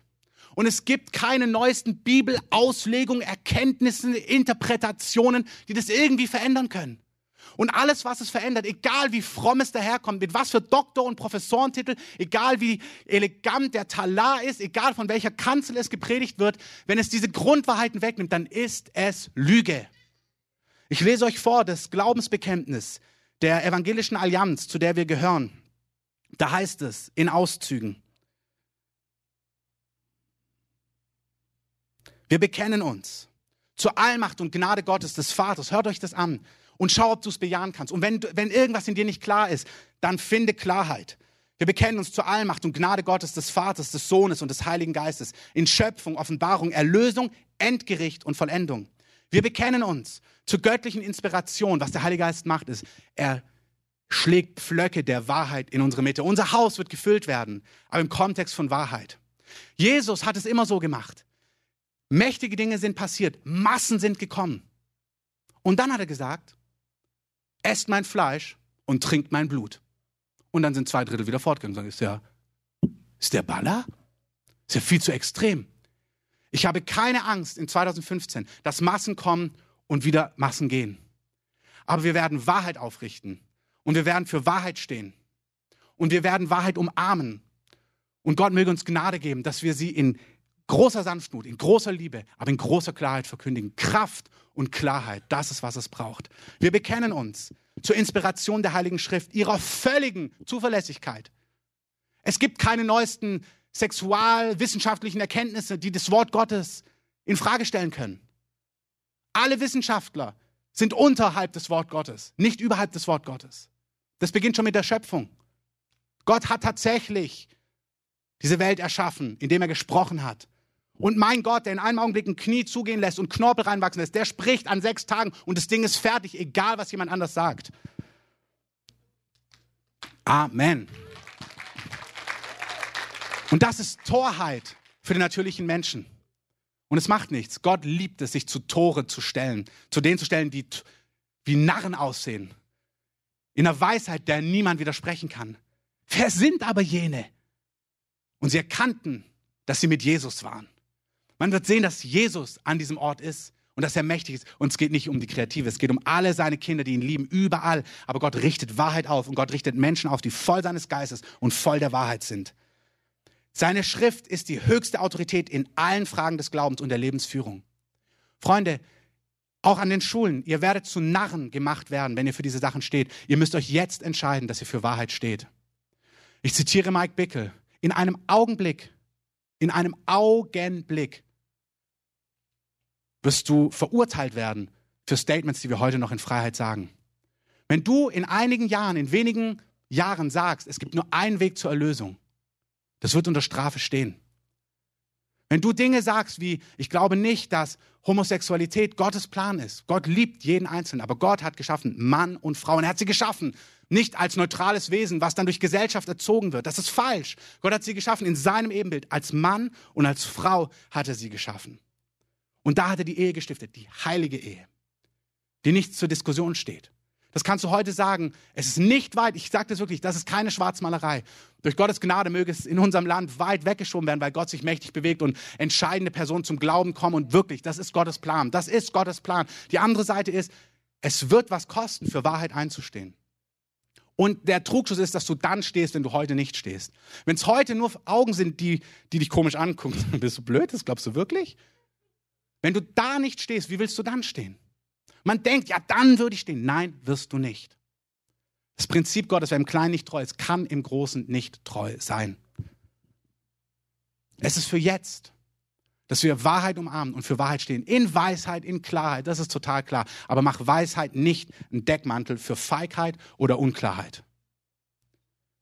A: Und es gibt keine neuesten Bibelauslegungen, Erkenntnisse, Interpretationen, die das irgendwie verändern können. Und alles, was es verändert, egal wie fromm es daherkommt, mit was für Doktor- und Professorentitel, egal wie elegant der Talar ist, egal von welcher Kanzel es gepredigt wird, wenn es diese Grundwahrheiten wegnimmt, dann ist es Lüge. Ich lese euch vor das Glaubensbekenntnis der evangelischen Allianz, zu der wir gehören. Da heißt es in Auszügen, wir bekennen uns zur Allmacht und Gnade Gottes des Vaters. Hört euch das an und schau, ob du es bejahen kannst. Und wenn, wenn irgendwas in dir nicht klar ist, dann finde Klarheit. Wir bekennen uns zur Allmacht und Gnade Gottes, des Vaters, des Sohnes und des Heiligen Geistes in Schöpfung, Offenbarung, Erlösung, Endgericht und Vollendung. Wir bekennen uns zur göttlichen Inspiration. Was der Heilige Geist macht, ist, er schlägt Pflöcke der Wahrheit in unsere Mitte. Unser Haus wird gefüllt werden, aber im Kontext von Wahrheit. Jesus hat es immer so gemacht. Mächtige Dinge sind passiert, Massen sind gekommen. Und dann hat er gesagt, esst mein Fleisch und trinkt mein Blut. und dann sind zwei Drittel wieder fortgegangen. Sagen, ist der, ist der Baller? Ist ja viel zu extrem. Ich habe keine Angst in 2015, dass Massen kommen und wieder Massen gehen. Aber wir werden Wahrheit aufrichten und wir werden für Wahrheit stehen und wir werden Wahrheit umarmen. Und Gott möge uns Gnade geben, dass wir sie in großer Sanftmut, in großer Liebe, aber in großer Klarheit verkündigen. Kraft und Klarheit, das ist, was es braucht. Wir bekennen uns zur Inspiration der Heiligen Schrift, ihrer völligen Zuverlässigkeit. Es gibt keine neuesten sexualwissenschaftlichen Erkenntnisse, die das Wort Gottes in Frage stellen können. Alle Wissenschaftler sind unterhalb des Wort Gottes, nicht überhalb des Wort Gottes. Das beginnt schon mit der Schöpfung. Gott hat tatsächlich diese Welt erschaffen, indem er gesprochen hat. Und mein Gott, der in einem Augenblick ein Knie zugehen lässt und Knorpel reinwachsen lässt, der spricht an sechs Tagen und das Ding ist fertig, egal was jemand anders sagt. Amen. Und das ist Torheit für den natürlichen Menschen. Und es macht nichts. Gott liebt es, sich zu Tore zu stellen, zu denen zu stellen, die wie Narren aussehen. In einer Weisheit, der niemand widersprechen kann. Wer sind aber jene? Und sie erkannten, dass sie mit Jesus waren. Man wird sehen, dass Jesus an diesem Ort ist und dass er mächtig ist. Und es geht nicht um die Kreative, es geht um alle seine Kinder, die ihn lieben, überall. Aber Gott richtet Wahrheit auf und Gott richtet Menschen auf, die voll seines Geistes und voll der Wahrheit sind. Seine Schrift ist die höchste Autorität in allen Fragen des Glaubens und der Lebensführung. Freunde, auch an den Schulen, ihr werdet zu Narren gemacht werden, wenn ihr für diese Sachen steht. Ihr müsst euch jetzt entscheiden, dass ihr für Wahrheit steht. Ich zitiere Mike Bickel. In einem Augenblick, in einem Augenblick wirst du verurteilt werden für Statements, die wir heute noch in Freiheit sagen. Wenn du in einigen Jahren, in wenigen Jahren sagst, es gibt nur einen Weg zur Erlösung, das wird unter Strafe stehen. Wenn du Dinge sagst wie, ich glaube nicht, dass Homosexualität Gottes Plan ist. Gott liebt jeden Einzelnen, aber Gott hat geschaffen Mann und Frau und er hat sie geschaffen. Nicht als neutrales Wesen, was dann durch Gesellschaft erzogen wird. Das ist falsch. Gott hat sie geschaffen in seinem Ebenbild. Als Mann und als Frau hat er sie geschaffen. Und da hat er die Ehe gestiftet, die heilige Ehe, die nicht zur Diskussion steht. Das kannst du heute sagen. Es ist nicht weit, ich sage das wirklich, das ist keine Schwarzmalerei. Durch Gottes Gnade möge es in unserem Land weit weggeschoben werden, weil Gott sich mächtig bewegt und entscheidende Personen zum Glauben kommen. Und wirklich, das ist Gottes Plan. Das ist Gottes Plan. Die andere Seite ist, es wird was kosten, für Wahrheit einzustehen. Und der Trugschuss ist, dass du dann stehst, wenn du heute nicht stehst. Wenn es heute nur Augen sind, die, die dich komisch angucken, bist du blöd, das glaubst du wirklich? Wenn du da nicht stehst, wie willst du dann stehen? Man denkt, ja, dann würde ich stehen. Nein, wirst du nicht. Das Prinzip Gottes, wer im Kleinen nicht treu ist, kann im Großen nicht treu sein. Es ist für jetzt, dass wir Wahrheit umarmen und für Wahrheit stehen. In Weisheit, in Klarheit, das ist total klar. Aber mach Weisheit nicht ein Deckmantel für Feigheit oder Unklarheit.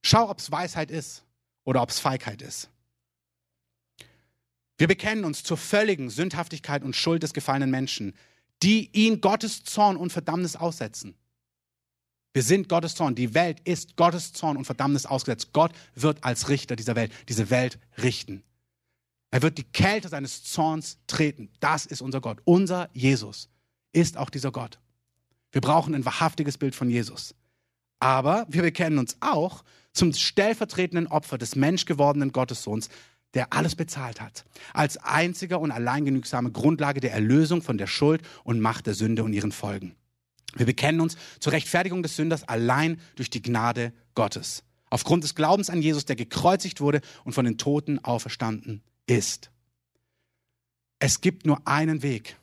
A: Schau, ob es Weisheit ist oder ob es Feigheit ist. Wir bekennen uns zur völligen Sündhaftigkeit und Schuld des gefallenen Menschen die ihn Gottes Zorn und Verdammnis aussetzen. Wir sind Gottes Zorn. Die Welt ist Gottes Zorn und Verdammnis ausgesetzt. Gott wird als Richter dieser Welt diese Welt richten. Er wird die Kälte seines Zorns treten. Das ist unser Gott. Unser Jesus ist auch dieser Gott. Wir brauchen ein wahrhaftiges Bild von Jesus. Aber wir bekennen uns auch zum stellvertretenden Opfer des menschgewordenen Gottessohns, der alles bezahlt hat, als einziger und alleingenügsame Grundlage der Erlösung von der Schuld und Macht der Sünde und ihren Folgen. Wir bekennen uns zur Rechtfertigung des Sünders allein durch die Gnade Gottes, aufgrund des Glaubens an Jesus, der gekreuzigt wurde und von den Toten auferstanden ist. Es gibt nur einen Weg.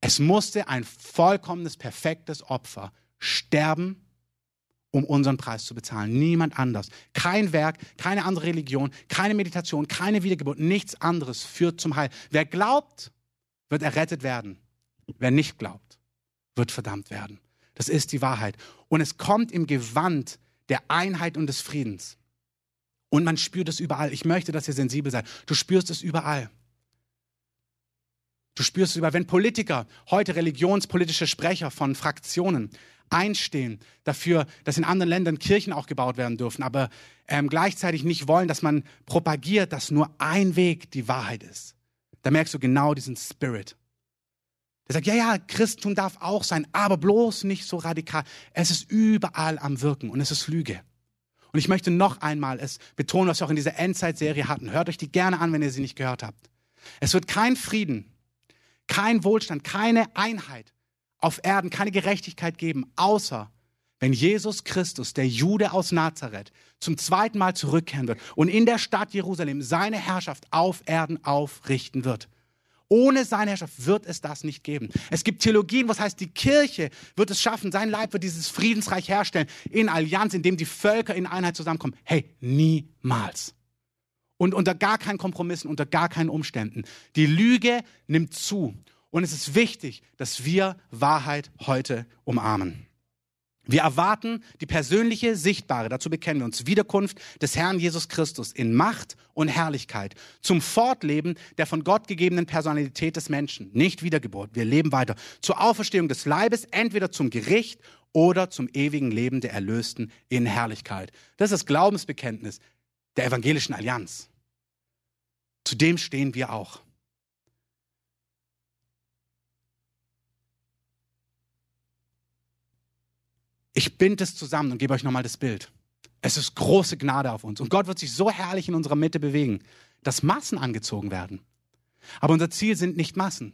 A: Es musste ein vollkommenes, perfektes Opfer sterben um unseren Preis zu bezahlen. Niemand anders. Kein Werk, keine andere Religion, keine Meditation, keine Wiedergeburt, nichts anderes führt zum Heil. Wer glaubt, wird errettet werden. Wer nicht glaubt, wird verdammt werden. Das ist die Wahrheit. Und es kommt im Gewand der Einheit und des Friedens. Und man spürt es überall. Ich möchte, dass ihr sensibel seid. Du spürst es überall. Du spürst es überall. Wenn Politiker, heute religionspolitische Sprecher von Fraktionen, einstehen dafür, dass in anderen Ländern Kirchen auch gebaut werden dürfen, aber ähm, gleichzeitig nicht wollen, dass man propagiert, dass nur ein Weg die Wahrheit ist. Da merkst du genau diesen Spirit. Der sagt, ja, ja, Christentum darf auch sein, aber bloß nicht so radikal. Es ist überall am Wirken und es ist Lüge. Und ich möchte noch einmal es betonen, was wir auch in dieser Endzeitserie hatten. Hört euch die gerne an, wenn ihr sie nicht gehört habt. Es wird kein Frieden, kein Wohlstand, keine Einheit auf Erden, keine Gerechtigkeit geben, außer wenn Jesus Christus, der Jude aus Nazareth, zum zweiten Mal zurückkehren wird und in der Stadt Jerusalem seine Herrschaft auf Erden aufrichten wird. Ohne seine Herrschaft wird es das nicht geben. Es gibt Theologien, was heißt, die Kirche wird es schaffen, sein Leib wird dieses Friedensreich herstellen, in Allianz, in dem die Völker in Einheit zusammenkommen. Hey, niemals. Und unter gar keinen Kompromissen, unter gar keinen Umständen. Die Lüge nimmt zu. Und es ist wichtig, dass wir Wahrheit heute umarmen. Wir erwarten die persönliche, sichtbare, dazu bekennen wir uns, Wiederkunft des Herrn Jesus Christus in Macht und Herrlichkeit zum Fortleben der von Gott gegebenen Personalität des Menschen. Nicht Wiedergeburt, wir leben weiter. Zur Auferstehung des Leibes, entweder zum Gericht oder zum ewigen Leben der Erlösten in Herrlichkeit. Das ist das Glaubensbekenntnis der evangelischen Allianz. Zu dem stehen wir auch. Ich binde es zusammen und gebe euch nochmal das Bild. Es ist große Gnade auf uns. Und Gott wird sich so herrlich in unserer Mitte bewegen, dass Massen angezogen werden. Aber unser Ziel sind nicht Massen.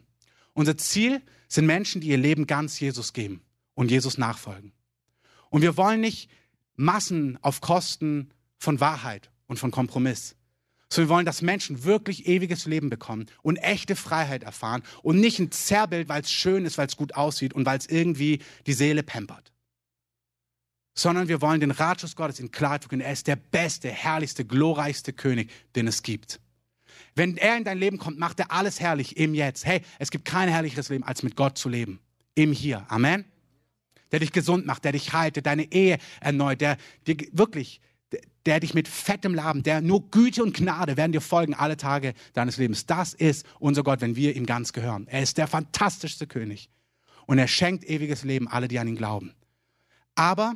A: Unser Ziel sind Menschen, die ihr Leben ganz Jesus geben und Jesus nachfolgen. Und wir wollen nicht Massen auf Kosten von Wahrheit und von Kompromiss, sondern wir wollen, dass Menschen wirklich ewiges Leben bekommen und echte Freiheit erfahren und nicht ein Zerrbild, weil es schön ist, weil es gut aussieht und weil es irgendwie die Seele pampert sondern wir wollen den Ratschluss Gottes in Klarheit verkünden. Er ist der beste, herrlichste, glorreichste König, den es gibt. Wenn er in dein Leben kommt, macht er alles herrlich im Jetzt. Hey, es gibt kein herrlicheres Leben, als mit Gott zu leben. Im Hier. Amen. Der dich gesund macht, der dich heilt, der deine Ehe erneut, der dir wirklich, der, dich mit fettem Laben, der nur Güte und Gnade werden dir folgen alle Tage deines Lebens. Das ist unser Gott, wenn wir ihm ganz gehören. Er ist der fantastischste König. Und er schenkt ewiges Leben alle, die an ihn glauben. Aber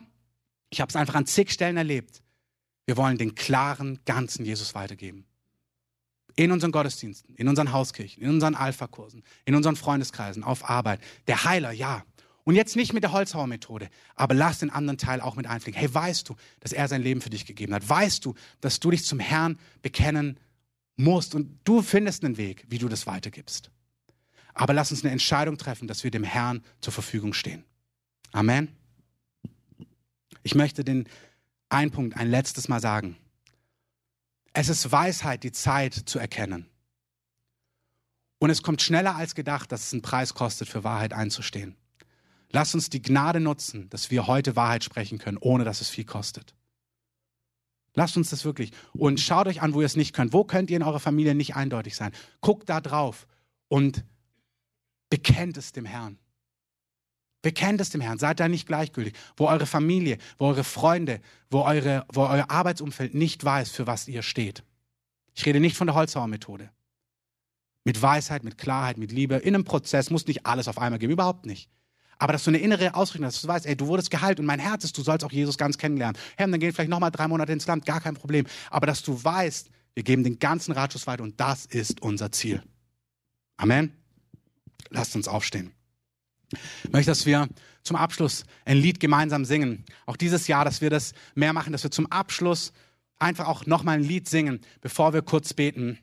A: ich habe es einfach an zig Stellen erlebt. Wir wollen den klaren, ganzen Jesus weitergeben. In unseren Gottesdiensten, in unseren Hauskirchen, in unseren Alpha-Kursen, in unseren Freundeskreisen, auf Arbeit. Der Heiler, ja. Und jetzt nicht mit der Holzhauer-Methode, aber lass den anderen Teil auch mit einfliegen. Hey, weißt du, dass er sein Leben für dich gegeben hat? Weißt du, dass du dich zum Herrn bekennen musst und du findest einen Weg, wie du das weitergibst? Aber lass uns eine Entscheidung treffen, dass wir dem Herrn zur Verfügung stehen. Amen. Ich möchte den einen Punkt ein letztes Mal sagen. Es ist Weisheit, die Zeit zu erkennen. Und es kommt schneller als gedacht, dass es einen Preis kostet, für Wahrheit einzustehen. Lasst uns die Gnade nutzen, dass wir heute Wahrheit sprechen können, ohne dass es viel kostet. Lasst uns das wirklich. Und schaut euch an, wo ihr es nicht könnt. Wo könnt ihr in eurer Familie nicht eindeutig sein? Guckt da drauf und bekennt es dem Herrn. Bekennt es dem Herrn, seid da nicht gleichgültig. Wo eure Familie, wo eure Freunde, wo, eure, wo euer Arbeitsumfeld nicht weiß, für was ihr steht. Ich rede nicht von der Holzhauer-Methode. Mit Weisheit, mit Klarheit, mit Liebe, in einem Prozess muss nicht alles auf einmal geben, überhaupt nicht. Aber dass du eine innere Ausrichtung hast, dass du weißt, ey, du wurdest geheilt und mein Herz ist, du sollst auch Jesus ganz kennenlernen. Herr, dann gehen vielleicht nochmal drei Monate ins Land, gar kein Problem. Aber dass du weißt, wir geben den ganzen Ratschluss weiter und das ist unser Ziel. Amen. Lasst uns aufstehen. Ich möchte, dass wir zum Abschluss ein Lied gemeinsam singen. Auch dieses Jahr, dass wir das mehr machen, dass wir zum Abschluss einfach auch nochmal ein Lied singen, bevor wir kurz beten.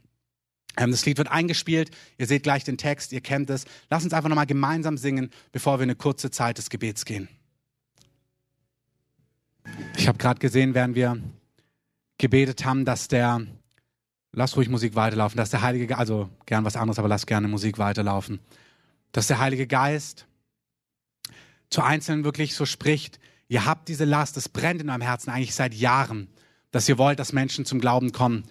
A: Ähm, das Lied wird eingespielt. Ihr seht gleich den Text, ihr kennt es. Lass uns einfach nochmal gemeinsam singen, bevor wir eine kurze Zeit des Gebets gehen. Ich habe gerade gesehen, während wir gebetet haben, dass der, lass ruhig Musik weiterlaufen, dass der Heilige also gern was anderes, aber lass gerne Musik weiterlaufen, dass der Heilige Geist zu Einzelnen wirklich so spricht, ihr habt diese Last, es brennt in eurem Herzen eigentlich seit Jahren, dass ihr wollt, dass Menschen zum Glauben kommen.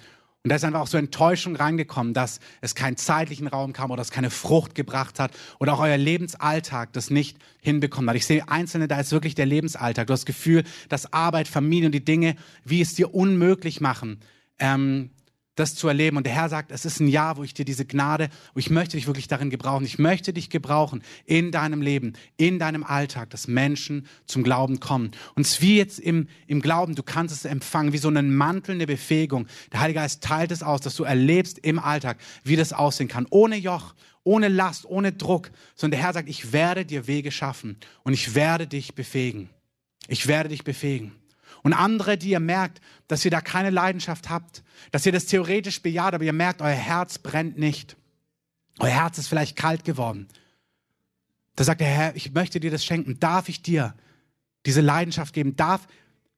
A: Und da ist einfach auch so Enttäuschung reingekommen, dass es keinen zeitlichen Raum kam oder es keine Frucht gebracht hat oder auch euer Lebensalltag das nicht hinbekommen hat. Ich sehe Einzelne, da ist wirklich der Lebensalltag. Du hast das Gefühl, dass Arbeit, Familie und die Dinge, wie es dir unmöglich machen, ähm, das zu erleben. Und der Herr sagt, es ist ein Jahr, wo ich dir diese Gnade, wo ich möchte dich wirklich darin gebrauchen. Ich möchte dich gebrauchen in deinem Leben, in deinem Alltag, dass Menschen zum Glauben kommen. Und es ist wie jetzt im, im Glauben, du kannst es empfangen, wie so einen Mantel, eine Befähigung. Der Heilige Geist teilt es aus, dass du erlebst im Alltag, wie das aussehen kann. Ohne Joch, ohne Last, ohne Druck, sondern der Herr sagt, ich werde dir Wege schaffen und ich werde dich befähigen. Ich werde dich befähigen. Und andere, die ihr merkt, dass ihr da keine Leidenschaft habt, dass ihr das theoretisch bejaht, aber ihr merkt, euer Herz brennt nicht. Euer Herz ist vielleicht kalt geworden. Da sagt der Herr, ich möchte dir das schenken. Darf ich dir diese Leidenschaft geben? Darf,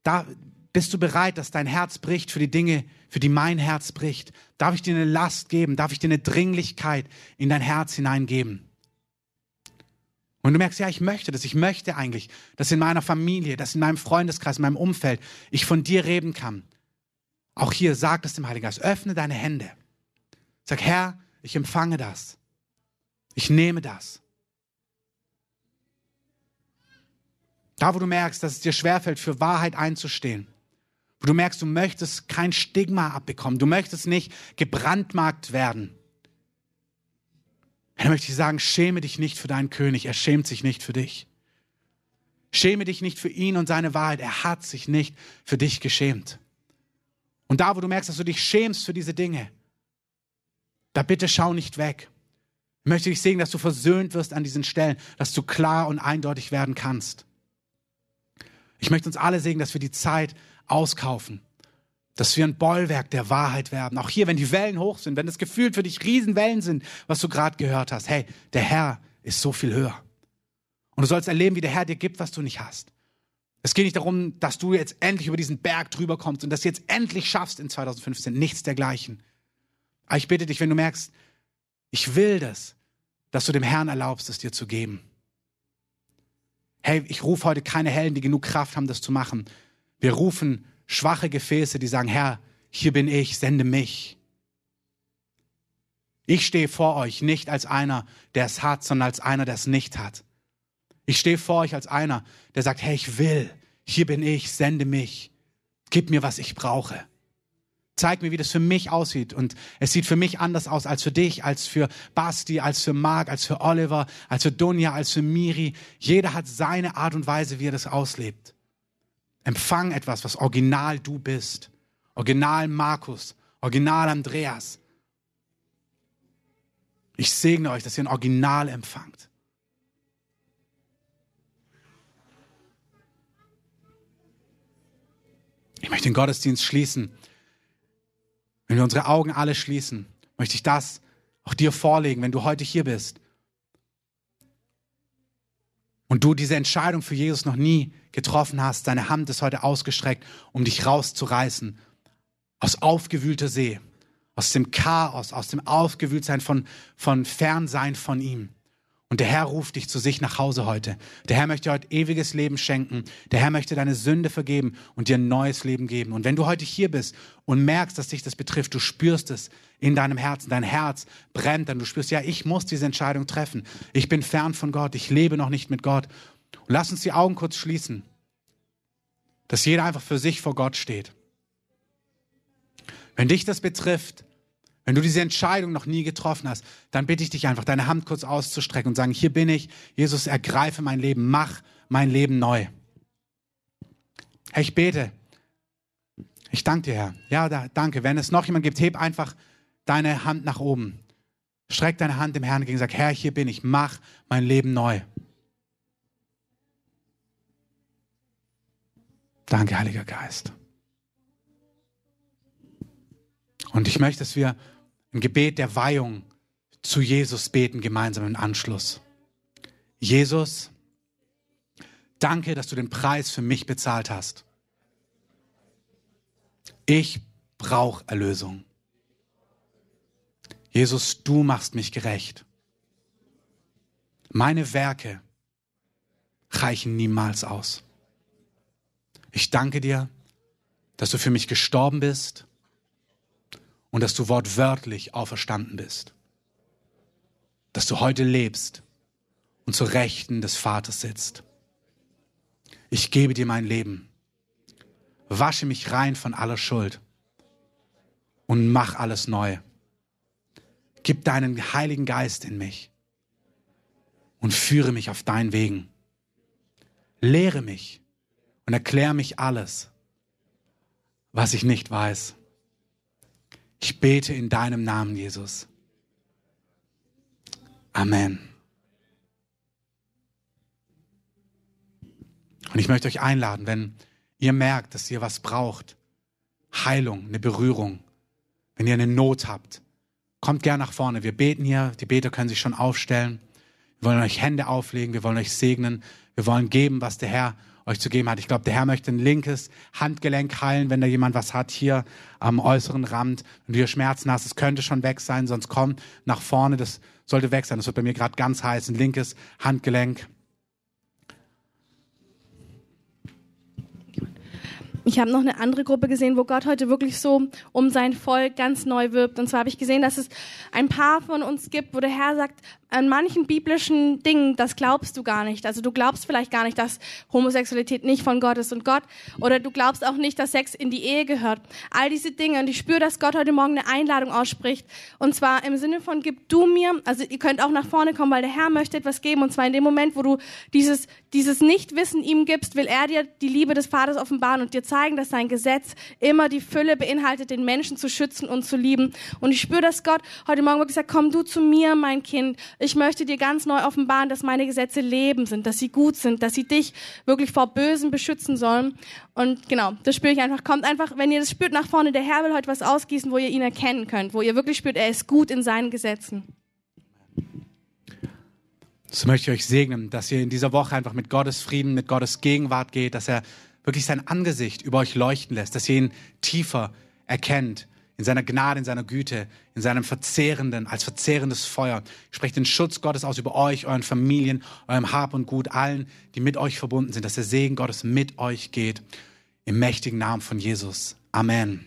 A: da, bist du bereit, dass dein Herz bricht für die Dinge, für die mein Herz bricht? Darf ich dir eine Last geben? Darf ich dir eine Dringlichkeit in dein Herz hineingeben? Und du merkst, ja, ich möchte das, ich möchte eigentlich, dass in meiner Familie, dass in meinem Freundeskreis, in meinem Umfeld ich von dir reden kann. Auch hier sagt es dem Heiligen Geist, öffne deine Hände. Sag, Herr, ich empfange das. Ich nehme das. Da, wo du merkst, dass es dir schwerfällt, für Wahrheit einzustehen, wo du merkst, du möchtest kein Stigma abbekommen, du möchtest nicht gebrandmarkt werden, dann möchte ich sagen, schäme dich nicht für deinen König, er schämt sich nicht für dich. Schäme dich nicht für ihn und seine Wahrheit, er hat sich nicht für dich geschämt. Und da, wo du merkst, dass du dich schämst für diese Dinge, da bitte schau nicht weg. Ich möchte dich sehen, dass du versöhnt wirst an diesen Stellen, dass du klar und eindeutig werden kannst. Ich möchte uns alle sehen, dass wir die Zeit auskaufen dass wir ein Bollwerk der Wahrheit werden. Auch hier, wenn die Wellen hoch sind, wenn es gefühlt für dich Riesenwellen sind, was du gerade gehört hast. Hey, der Herr ist so viel höher. Und du sollst erleben, wie der Herr dir gibt, was du nicht hast. Es geht nicht darum, dass du jetzt endlich über diesen Berg drüber kommst und das jetzt endlich schaffst in 2015. Nichts dergleichen. Aber ich bitte dich, wenn du merkst, ich will das, dass du dem Herrn erlaubst, es dir zu geben. Hey, ich rufe heute keine Helden, die genug Kraft haben, das zu machen. Wir rufen schwache Gefäße, die sagen, Herr, hier bin ich, sende mich. Ich stehe vor euch nicht als einer, der es hat, sondern als einer, der es nicht hat. Ich stehe vor euch als einer, der sagt, hey, ich will, hier bin ich, sende mich, gib mir, was ich brauche. Zeig mir, wie das für mich aussieht. Und es sieht für mich anders aus als für dich, als für Basti, als für Marc, als für Oliver, als für Dunja, als für Miri. Jeder hat seine Art und Weise, wie er das auslebt. Empfang etwas, was original du bist. Original Markus, original Andreas. Ich segne euch, dass ihr ein Original empfangt. Ich möchte den Gottesdienst schließen. Wenn wir unsere Augen alle schließen, möchte ich das auch dir vorlegen, wenn du heute hier bist und du diese Entscheidung für Jesus noch nie getroffen hast, deine Hand ist heute ausgestreckt, um dich rauszureißen aus aufgewühlter See, aus dem Chaos, aus dem Aufgewühltsein von, von Fernsein von ihm. Und der Herr ruft dich zu sich nach Hause heute. Der Herr möchte heute ewiges Leben schenken. Der Herr möchte deine Sünde vergeben und dir ein neues Leben geben. Und wenn du heute hier bist und merkst, dass dich das betrifft, du spürst es in deinem Herzen, dein Herz brennt, dann du spürst, ja, ich muss diese Entscheidung treffen. Ich bin fern von Gott, ich lebe noch nicht mit Gott. Und lass uns die Augen kurz schließen, dass jeder einfach für sich vor Gott steht. Wenn dich das betrifft, wenn du diese Entscheidung noch nie getroffen hast, dann bitte ich dich einfach, deine Hand kurz auszustrecken und sagen, hier bin ich, Jesus, ergreife mein Leben, mach mein Leben neu. Herr, ich bete. Ich danke dir, Herr. Ja, da, danke. Wenn es noch jemand gibt, heb einfach deine Hand nach oben. Streck deine Hand dem Herrn entgegen, sag, Herr, hier bin ich, mach mein Leben neu. Danke, Heiliger Geist. Und ich möchte, dass wir ein Gebet der Weihung zu Jesus beten, gemeinsam im Anschluss. Jesus, danke, dass du den Preis für mich bezahlt hast. Ich brauche Erlösung. Jesus, du machst mich gerecht. Meine Werke reichen niemals aus. Ich danke dir, dass du für mich gestorben bist und dass du wortwörtlich auferstanden bist. Dass du heute lebst und zur Rechten des Vaters sitzt. Ich gebe dir mein Leben. Wasche mich rein von aller Schuld und mach alles neu. Gib deinen Heiligen Geist in mich und führe mich auf deinen Wegen. Lehre mich und erkläre mich alles, was ich nicht weiß. Ich bete in deinem Namen, Jesus. Amen. Und ich möchte euch einladen, wenn ihr merkt, dass ihr was braucht, Heilung, eine Berührung, wenn ihr eine Not habt, kommt gern nach vorne. Wir beten hier, die Beter können sich schon aufstellen. Wir wollen euch Hände auflegen, wir wollen euch segnen, wir wollen geben, was der Herr euch zu geben hat. Ich glaube, der Herr möchte ein linkes Handgelenk heilen, wenn da jemand was hat hier am äußeren Rand. Wenn du hier Schmerzen hast, es könnte schon weg sein, sonst komm nach vorne, das sollte weg sein. Das wird bei mir gerade ganz heiß, ein linkes Handgelenk.
B: ich habe noch eine andere Gruppe gesehen, wo Gott heute wirklich so um sein Volk ganz neu wirbt. Und zwar habe ich gesehen, dass es ein paar von uns gibt, wo der Herr sagt, an manchen biblischen Dingen, das glaubst du gar nicht. Also du glaubst vielleicht gar nicht, dass Homosexualität nicht von Gott ist und Gott, oder du glaubst auch nicht, dass Sex in die Ehe gehört. All diese Dinge. Und ich spüre, dass Gott heute Morgen eine Einladung ausspricht. Und zwar im Sinne von, gib du mir, also ihr könnt auch nach vorne kommen, weil der Herr möchte etwas geben. Und zwar in dem Moment, wo du dieses, dieses Nichtwissen ihm gibst, will er dir die Liebe des Vaters offenbaren und dir zeigen, dass sein Gesetz immer die Fülle beinhaltet, den Menschen zu schützen und zu lieben. Und ich spüre, dass Gott heute Morgen wirklich sagt, komm du zu mir, mein Kind. Ich möchte dir ganz neu offenbaren, dass meine Gesetze Leben sind, dass sie gut sind, dass sie dich wirklich vor Bösen beschützen sollen. Und genau, das spüre ich einfach. Kommt einfach, wenn ihr das spürt, nach vorne. Der Herr will heute was ausgießen, wo ihr ihn erkennen könnt, wo ihr wirklich spürt, er ist gut in seinen Gesetzen.
A: So möchte ich euch segnen, dass ihr in dieser Woche einfach mit Gottes Frieden, mit Gottes Gegenwart geht, dass er wirklich sein Angesicht über euch leuchten lässt, dass ihr ihn tiefer erkennt, in seiner Gnade, in seiner Güte, in seinem verzehrenden, als verzehrendes Feuer. Ich spreche den Schutz Gottes aus über euch, euren Familien, eurem Hab und Gut, allen, die mit euch verbunden sind, dass der Segen Gottes mit euch geht. Im mächtigen Namen von Jesus. Amen.